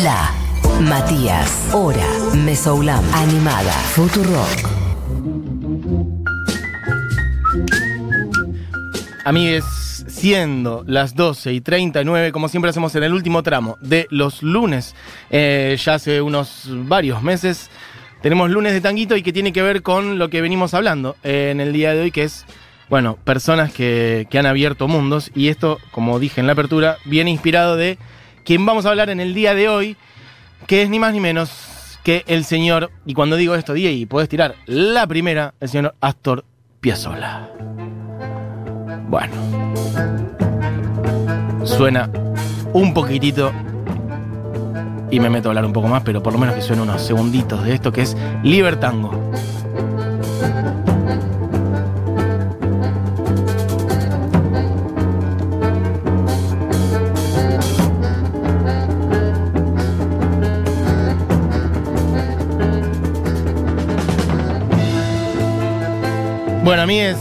La Matías, Hora, Mesoulam, Animada, Futurock. Amigues, siendo las 12 y 39, como siempre hacemos en el último tramo de los lunes, eh, ya hace unos varios meses, tenemos lunes de tanguito y que tiene que ver con lo que venimos hablando eh, en el día de hoy, que es, bueno, personas que, que han abierto mundos. Y esto, como dije en la apertura, viene inspirado de quien vamos a hablar en el día de hoy, que es ni más ni menos que el señor, y cuando digo esto, y puedes tirar la primera, el señor Astor Piazzolla. Bueno. Suena un poquitito y me meto a hablar un poco más, pero por lo menos que suene unos segunditos de esto que es Libertango. Bueno, a mí es.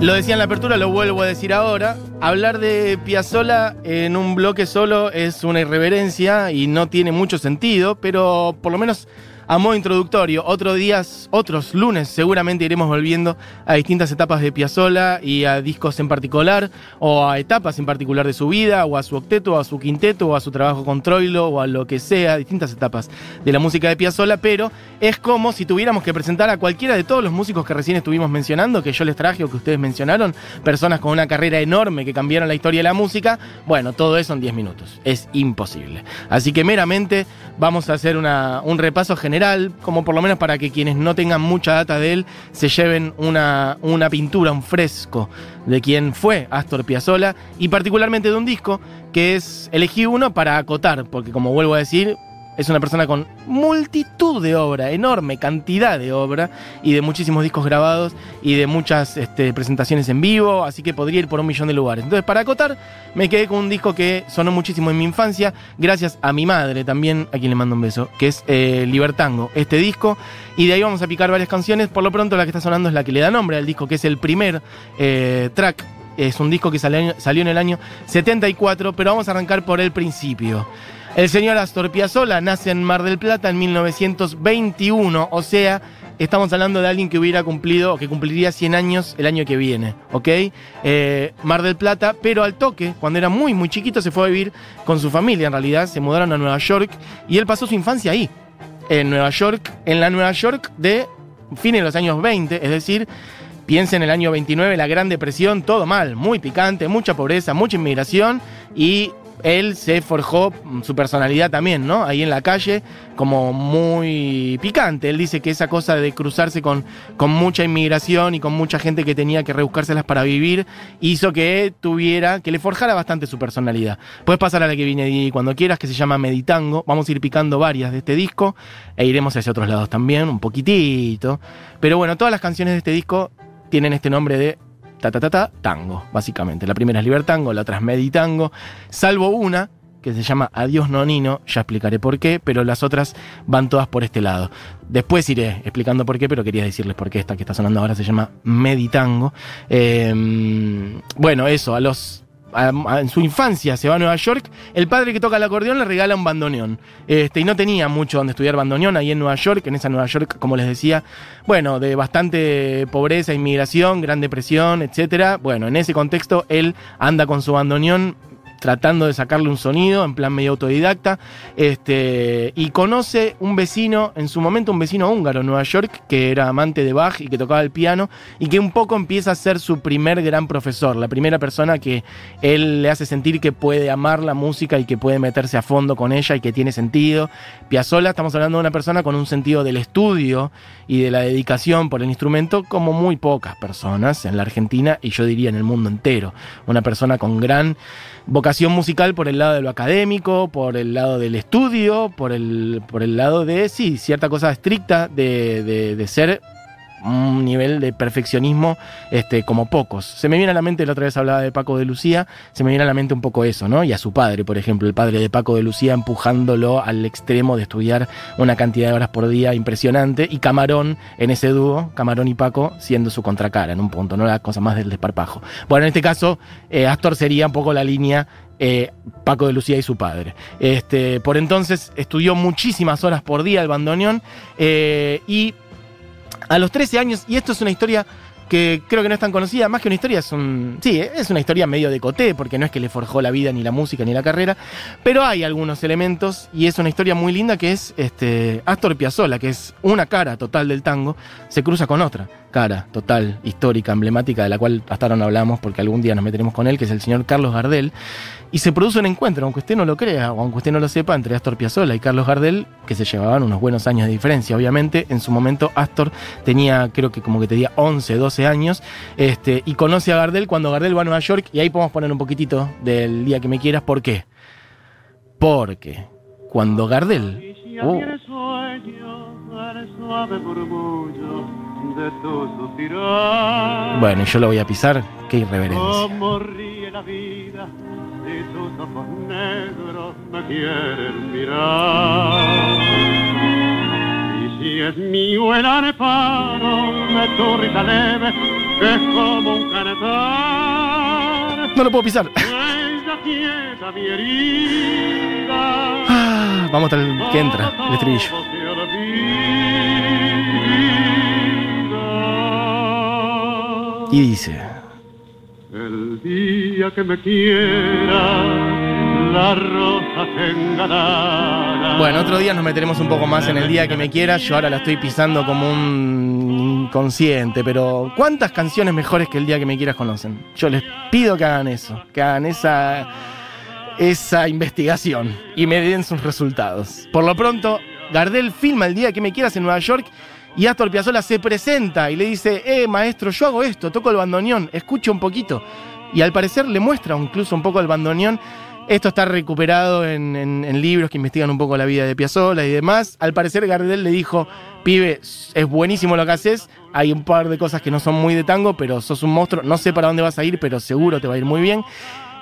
Lo decía en la apertura, lo vuelvo a decir ahora. Hablar de Piazzola en un bloque solo es una irreverencia y no tiene mucho sentido, pero por lo menos a modo introductorio, otros días, otros lunes, seguramente iremos volviendo a distintas etapas de Piazzolla y a discos en particular, o a etapas en particular de su vida, o a su octeto, o a su quinteto, o a su trabajo con Troilo, o a lo que sea, distintas etapas de la música de Piazzolla, pero es como si tuviéramos que presentar a cualquiera de todos los músicos que recién estuvimos mencionando, que yo les traje o que ustedes mencionaron, personas con una carrera enorme que cambiaron la historia de la música, bueno, todo eso en 10 minutos. Es imposible. Así que meramente vamos a hacer un repaso general como por lo menos para que quienes no tengan mucha data de él se lleven una, una pintura, un fresco de quién fue Astor Piazzolla y particularmente de un disco que es elegí uno para acotar, porque como vuelvo a decir, es una persona con multitud de obra, enorme cantidad de obra y de muchísimos discos grabados y de muchas este, presentaciones en vivo, así que podría ir por un millón de lugares. Entonces, para acotar, me quedé con un disco que sonó muchísimo en mi infancia, gracias a mi madre también, a quien le mando un beso, que es eh, Libertango, este disco, y de ahí vamos a picar varias canciones. Por lo pronto, la que está sonando es la que le da nombre al disco, que es el primer eh, track es un disco que salió, salió, en el año 74, pero vamos a arrancar por el principio. El señor Astor Piazzolla nace en Mar del Plata en 1921, o sea, estamos hablando de alguien que hubiera cumplido, que cumpliría 100 años el año que viene, ¿ok? Eh, Mar del Plata, pero al toque, cuando era muy, muy chiquito, se fue a vivir con su familia, en realidad, se mudaron a Nueva York y él pasó su infancia ahí, en Nueva York, en la Nueva York de fines de los años 20, es decir, piensa en el año 29, la Gran Depresión, todo mal, muy picante, mucha pobreza, mucha inmigración y él se forjó su personalidad también, ¿no? Ahí en la calle, como muy picante. Él dice que esa cosa de cruzarse con, con mucha inmigración y con mucha gente que tenía que rebuscárselas para vivir, hizo que tuviera, que le forjara bastante su personalidad. Puedes pasar a la que viene cuando quieras, que se llama Meditango. Vamos a ir picando varias de este disco e iremos hacia otros lados también, un poquitito. Pero bueno, todas las canciones de este disco tienen este nombre de ta, ta, ta, ta, tango, básicamente. La primera es Libertango, la otra es Meditango, salvo una que se llama Adiós Nonino, ya explicaré por qué, pero las otras van todas por este lado. Después iré explicando por qué, pero quería decirles por qué esta que está sonando ahora se llama Meditango. Eh, bueno, eso, a los en su infancia se va a Nueva York, el padre que toca el acordeón le regala un bandoneón. Este, y no tenía mucho donde estudiar bandoneón ahí en Nueva York, en esa Nueva York, como les decía, bueno, de bastante pobreza, inmigración, gran depresión, etcétera. Bueno, en ese contexto él anda con su bandoneón tratando de sacarle un sonido en plan medio autodidacta. Este, y conoce un vecino, en su momento un vecino húngaro en Nueva York, que era amante de Bach y que tocaba el piano, y que un poco empieza a ser su primer gran profesor, la primera persona que él le hace sentir que puede amar la música y que puede meterse a fondo con ella y que tiene sentido. Piazzolla, estamos hablando de una persona con un sentido del estudio y de la dedicación por el instrumento como muy pocas personas en la Argentina y yo diría en el mundo entero. Una persona con gran vocación musical por el lado de lo académico, por el lado del estudio, por el, por el lado de, sí, cierta cosa estricta de, de, de ser un nivel de perfeccionismo este, como pocos. Se me viene a la mente, la otra vez hablaba de Paco de Lucía, se me viene a la mente un poco eso, ¿no? Y a su padre, por ejemplo, el padre de Paco de Lucía empujándolo al extremo de estudiar una cantidad de horas por día impresionante y Camarón en ese dúo, Camarón y Paco, siendo su contracara en un punto, no la cosa más del desparpajo. Bueno, en este caso, eh, Astor sería un poco la línea eh, Paco de Lucía y su padre. Este, por entonces estudió muchísimas horas por día el bandoneón eh, y a los 13 años, y esto es una historia que creo que no es tan conocida, más que una historia, es un. Sí, es una historia medio de coté, porque no es que le forjó la vida, ni la música, ni la carrera, pero hay algunos elementos, y es una historia muy linda que es este, Astor Piazzolla, que es una cara total del tango, se cruza con otra cara total, histórica, emblemática, de la cual hasta ahora no hablamos porque algún día nos meteremos con él, que es el señor Carlos Gardel. Y se produce un encuentro, aunque usted no lo crea o aunque usted no lo sepa, entre Astor Piazzolla y Carlos Gardel, que se llevaban unos buenos años de diferencia. Obviamente, en su momento Astor tenía, creo que como que tenía 11, 12 años, este, y conoce a Gardel cuando Gardel va a Nueva York, y ahí podemos poner un poquitito del día que me quieras. ¿Por qué? Porque cuando Gardel... Oh, de tu suspirar. bueno, y yo lo voy a pisar, qué irreverencia. Como ríe la vida y tus ojos negros me quieren mirar. Y si es mío el areparo de tu risa leve, que es como un canetar, No lo puedo pisar. ella quieta mi herida. Ah, vamos que entra, el estribillo. Y dice... El día que me quiera, la rosa enganada. Bueno, otro día nos meteremos un poco más en el día que me quieras. Yo ahora la estoy pisando como un inconsciente, pero ¿cuántas canciones mejores que el día que me quieras conocen? Yo les pido que hagan eso, que hagan esa, esa investigación y me den sus resultados. Por lo pronto, Gardel filma el día que me quieras en Nueva York y Astor Piazzolla se presenta y le dice, eh, maestro, yo hago esto, toco el bandoneón, escucho un poquito. Y al parecer le muestra incluso un poco el bandoneón. Esto está recuperado en libros que investigan un poco la vida de Piazzolla y demás. Al parecer Gardel le dijo, pibe, es buenísimo lo que haces, hay un par de cosas que no son muy de tango, pero sos un monstruo, no sé para dónde vas a ir, pero seguro te va a ir muy bien.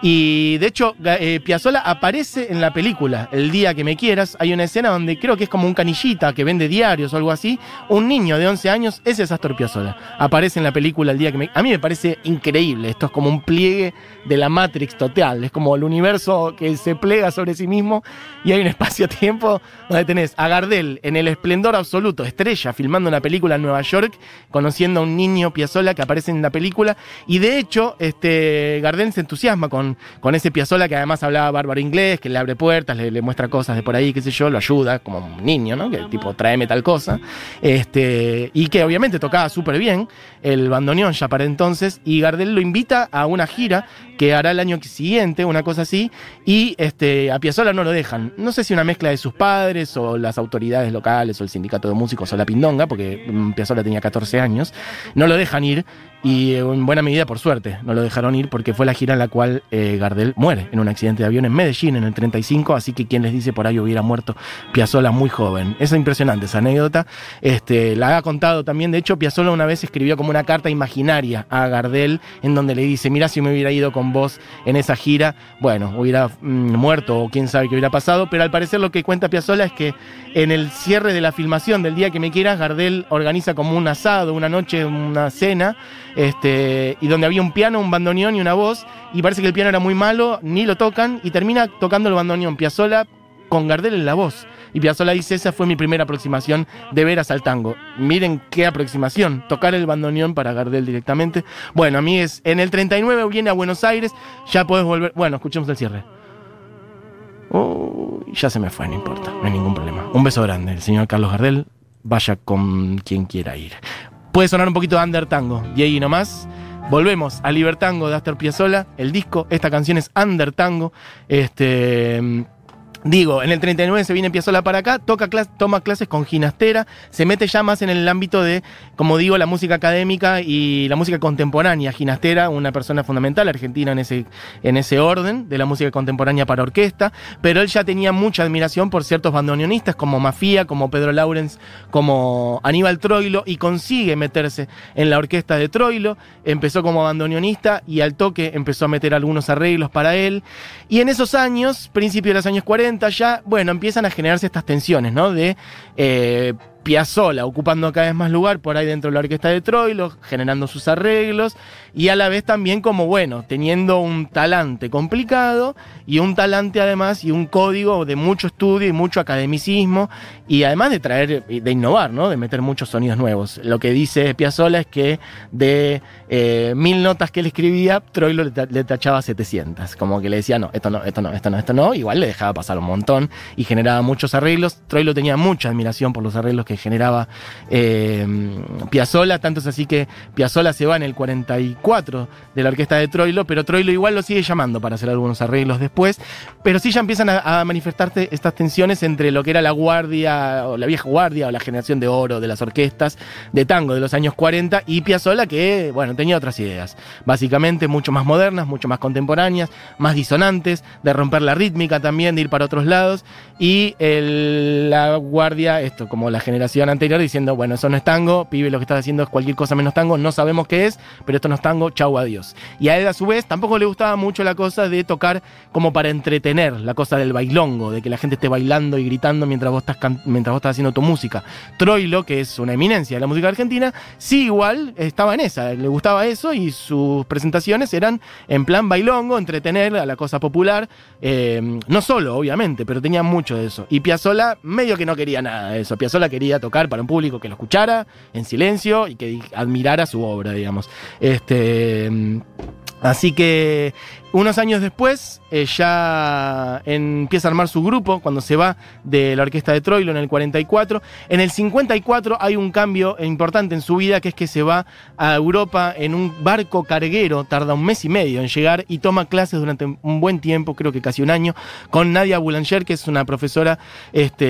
Y de hecho, eh, aparece en la película, El día que me quieras. Hay una escena donde creo que es como un canillita que vende diarios o algo así. Un niño de 11 años, ese es Astor Piazzolla. Aparece en la película El día que me A mí me parece increíble. Esto es como un pliegue de la Matrix total. Es como el universo que se plega sobre sí mismo y hay un espacio-tiempo donde tenés a Gardel en el esplendor absoluto, estrella, filmando una película en Nueva York, conociendo a un niño Piazzolla que aparece en la película. Y de hecho, este, Gardel se entusiasma con, con ese Piazzolla que además hablaba bárbaro inglés, que le abre puertas, le, le muestra cosas de por ahí, qué sé yo, lo ayuda como un niño, ¿no? Que tipo, tráeme tal cosa. Este, y que obviamente tocaba súper bien el bandoneón ya para entonces. Y Gardel lo invita a una gira que hará el año siguiente, una cosa así. Y este, a Piazzolla no lo dejan. No sé si una mezcla de sus padres o las autoridades locales o el sindicato de músicos o la pindonga, porque mm, Piazzolla tenía 14 años. No lo dejan ir. Y eh, en buena medida, por suerte, no lo dejaron ir porque fue la gira en la cual eh, Gardel muere en un accidente de avión en Medellín en el 35. Así que quien les dice por ahí hubiera muerto Piazzolla muy joven. Es impresionante esa anécdota. Este, la ha contado también. De hecho, Piazzolla una vez escribió como una carta imaginaria a Gardel en donde le dice: Mira, si me hubiera ido con vos en esa gira, bueno, hubiera mm, muerto o quién sabe qué hubiera pasado. Pero al parecer, lo que cuenta Piazzolla es que en el cierre de la filmación del día que me quieras, Gardel organiza como un asado, una noche, una cena, este, y donde había un piano, un bandoneón y una voz, y parece que el piano era muy malo, ni lo tocan, y termina tocando el bandoneón Piazzolla con Gardel en la voz. Y Piazzolla dice, esa fue mi primera aproximación de veras al tango. Miren qué aproximación, tocar el bandoneón para Gardel directamente. Bueno, a mí es, en el 39 viene a Buenos Aires, ya podés volver, bueno, escuchemos el cierre. Oh, ya se me fue, no importa, no hay ningún problema. Un beso grande, el señor Carlos Gardel, vaya con quien quiera ir. Puede sonar un poquito de Under Tango, y ahí nomás. Volvemos a Libertango de Astor Piazzolla, el disco, esta canción es Under Tango. Este, Digo, en el 39 se viene Piazzolla para acá, toca toma clases con Ginastera, se mete ya más en el ámbito de, como digo, la música académica y la música contemporánea. Ginastera, una persona fundamental argentina en ese, en ese orden de la música contemporánea para orquesta, pero él ya tenía mucha admiración por ciertos bandoneonistas como Mafía, como Pedro Laurens, como Aníbal Troilo y consigue meterse en la orquesta de Troilo. Empezó como bandoneonista y al toque empezó a meter algunos arreglos para él. Y en esos años, principio de los años 40, ya, bueno, empiezan a generarse estas tensiones, ¿no? De eh, Piazzolla ocupando cada vez más lugar por ahí dentro de la orquesta de Troilo, generando sus arreglos y a la vez también como, bueno, teniendo un talante complicado y un talante además y un código de mucho estudio y mucho academicismo y además de traer, de innovar, ¿no? De meter muchos sonidos nuevos. Lo que dice Piazzolla es que de eh, mil notas que él escribía, Troilo le, ta- le tachaba 700. Como que le decía, no, esto no, esto no, esto no, esto no. Igual le dejaba pasar un montón y generaba muchos arreglos. Troilo tenía mucha admiración por los arreglos que generaba eh, Piazzolla, tanto es así que Piazzolla se va en el 44 de la orquesta de Troilo, pero Troilo igual lo sigue llamando para hacer algunos arreglos después. Pero sí ya empiezan a, manifestarse estas tensiones entre lo que era la guardia, o la vieja guardia, o la generación de oro de las orquestas de tango de los años 40, y Piazzolla que, bueno, tenía otras ideas. Básicamente mucho más modernas, mucho más contemporáneas, más disonantes, de romper la rítmica también, de ir para otros lados, y la guardia, esto como la generación anterior, diciendo, bueno, eso no es tango, pibe, lo que estás haciendo es cualquier cosa menos tango, no sabemos qué es, pero esto no es tango, chau, adiós. Y a él a su vez tampoco le gustaba mucho la cosa de tocar como para entretener, la cosa del bailongo, de que la gente esté bailando y gritando mientras vos estás, mientras vos estás haciendo tu música. Troilo, que es una eminencia de la música argentina, sí igual estaba en esa, le gustaba eso y sus presentaciones eran en plan bailongo, entretener a la cosa popular, eh, no solo, obviamente, pero tenía mucho de eso. Y Piazzolla medio que no quería nada de eso. Piazzolla quería tocar para un público que lo escuchara en silencio y que admirara su obra, digamos. Este, mm, así que unos años después eh, ya empieza a armar su grupo cuando se va de la orquesta de Troilo en el 44. En el 54 hay un cambio importante en su vida que es que se va a Europa en un barco carguero, tarda un mes y medio en llegar y toma clases durante un buen tiempo, creo que casi un año, con Nadia Boulanger, que es una profesora este,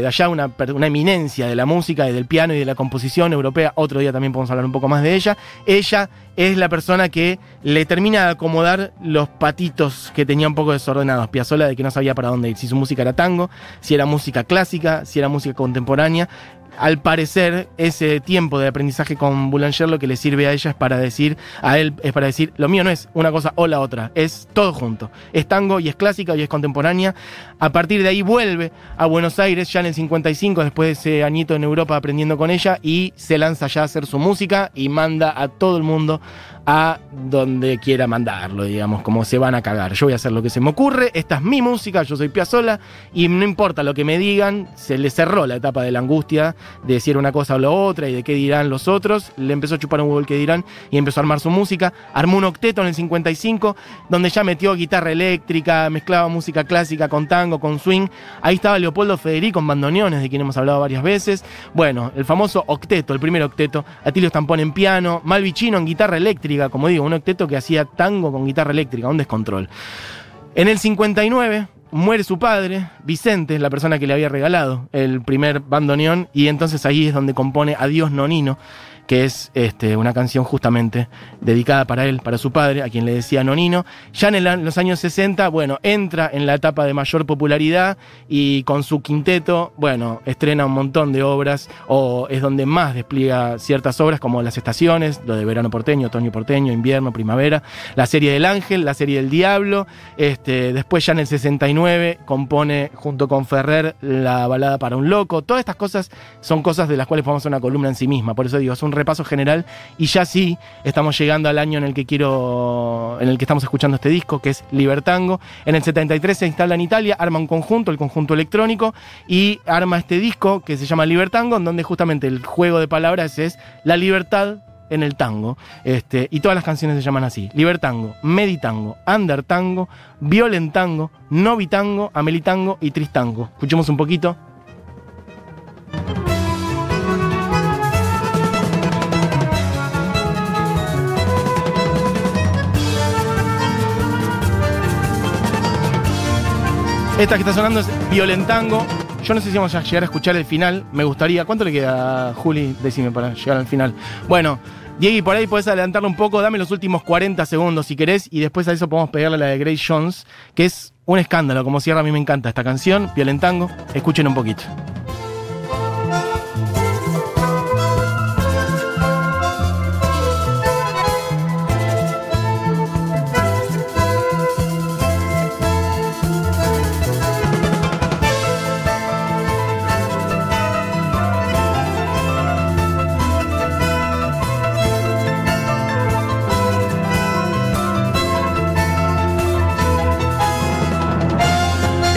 de allá, una, una eminencia de la música y del piano y de la composición europea. Otro día también podemos hablar un poco más de ella. Ella es la persona que le termina de acomodar los patitos que tenía un poco desordenados. Piazzolla de que no sabía para dónde ir, si su música era tango, si era música clásica, si era música contemporánea. Al parecer, ese tiempo de aprendizaje con Boulanger lo que le sirve a ella es para decir, a él es para decir, lo mío no es una cosa o la otra, es todo junto. Es tango y es clásica y es contemporánea. A partir de ahí vuelve a Buenos Aires ya en el 55, después de ese añito en Europa aprendiendo con ella, y se lanza ya a hacer su música y manda a todo el mundo a donde quiera mandarlo, digamos, como se van a cagar. Yo voy a hacer lo que se me ocurre, esta es mi música, yo soy Piazzolla, y no importa lo que me digan, se le cerró la etapa de la angustia de decir una cosa o la otra y de qué dirán los otros, le empezó a chupar un huevo el que dirán y empezó a armar su música, armó un octeto en el 55, donde ya metió guitarra eléctrica, mezclaba música clásica con tango, con swing, ahí estaba Leopoldo Federico en bandoneones, de quien hemos hablado varias veces, bueno, el famoso octeto, el primer octeto, Atilio Stampón en piano, Malvicino en guitarra eléctrica, como digo, un octeto que hacía tango con guitarra eléctrica, un descontrol. En el 59 muere su padre, Vicente, la persona que le había regalado el primer bandoneón, y entonces ahí es donde compone Adiós Nonino, que es este, una canción justamente dedicada para él, para su padre, a quien le decía Nonino. Ya en, los años 60, bueno, entra en la etapa de mayor popularidad y con su quinteto, bueno, estrena un montón de obras, o es donde más despliega ciertas obras como Las Estaciones, lo de Verano Porteño, Otoño Porteño, Invierno, Primavera, la serie del Ángel, la serie del Diablo, este, después ya en el 69 compone junto con Ferrer la balada para un loco. Todas estas cosas son cosas de las cuales podemos hacer una columna en sí misma. Por eso digo, es un repaso general y ya sí estamos llegando al año en el que quiero, en el que estamos escuchando este disco, que es Libertango. En el 73 se instala en Italia, arma un conjunto, el conjunto electrónico, y arma este disco que se llama Libertango, en donde justamente el juego de palabras es la libertad en el tango. Este, y todas las canciones se llaman así: Libertango, Meditango, Undertango, Violentango, Novitango, Amelitango y Tristango. Escuchemos un poquito. Esta que está sonando es Violentango. Yo no sé si vamos a llegar a escuchar el final. Me gustaría. ¿Cuánto le queda, Juli? Decime para llegar al final. Bueno, Diego, por ahí podés adelantarlo un poco. Dame los últimos 40 segundos si querés. Y después a eso podemos pegarle la de Grace Jones, que es un escándalo. Como cierra, a mí me encanta esta canción, Violentango. Escuchen un poquito.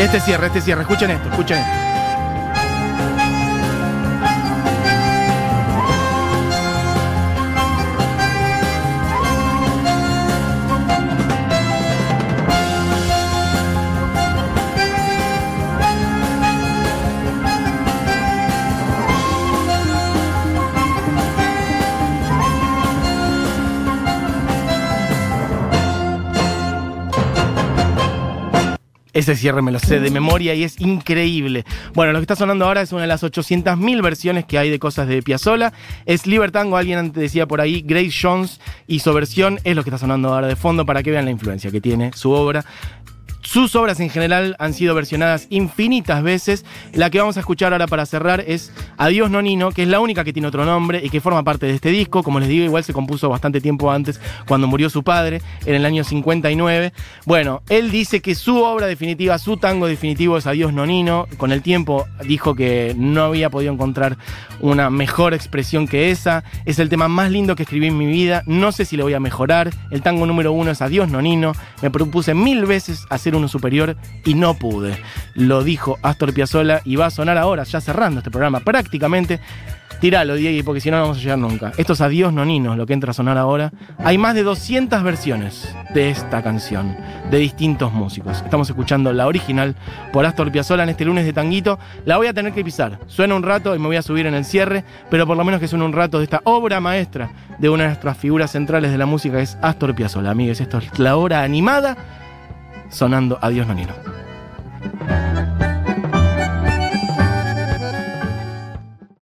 Este cierre, este cierre. Escuchen esto, escuchen esto. Ese cierre me lo sé de memoria y es increíble. Bueno, lo que está sonando ahora es una de las 800.000 versiones que hay de cosas de Piazzolla. Es Libertango, alguien antes decía por ahí, Grace Jones y su versión es lo que está sonando ahora de fondo para que vean la influencia que tiene su obra. Sus obras en general han sido versionadas infinitas veces. La que vamos a escuchar ahora para cerrar es Adiós Nonino, que es la única que tiene otro nombre y que forma parte de este disco. Como les digo, igual se compuso bastante tiempo antes, cuando murió su padre, en el año 59. Bueno, él dice que su obra definitiva, su tango definitivo es Adiós Nonino. Con el tiempo dijo que no había podido encontrar una mejor expresión que esa. Es el tema más lindo que escribí en mi vida. No sé si le voy a mejorar. El tango número uno es Adiós Nonino. Me propuse mil veces hacer superior y no pude. Lo dijo Astor Piazzolla y va a sonar ahora, ya cerrando este programa prácticamente. Tíralo, Diego, porque si no, no vamos a llegar nunca. Esto es Adiós Nonino, lo que entra a sonar ahora. Hay más de 200 versiones de esta canción, de distintos músicos. Estamos escuchando la original por Astor Piazzolla en este lunes de Tanguito. La voy a tener que pisar. Suena un rato y me voy a subir en el cierre, pero por lo menos que suene un rato de esta obra maestra de una de nuestras figuras centrales de la música, es Astor Piazzolla. Amigues, esto es la hora animada sonando Adiós Nonino.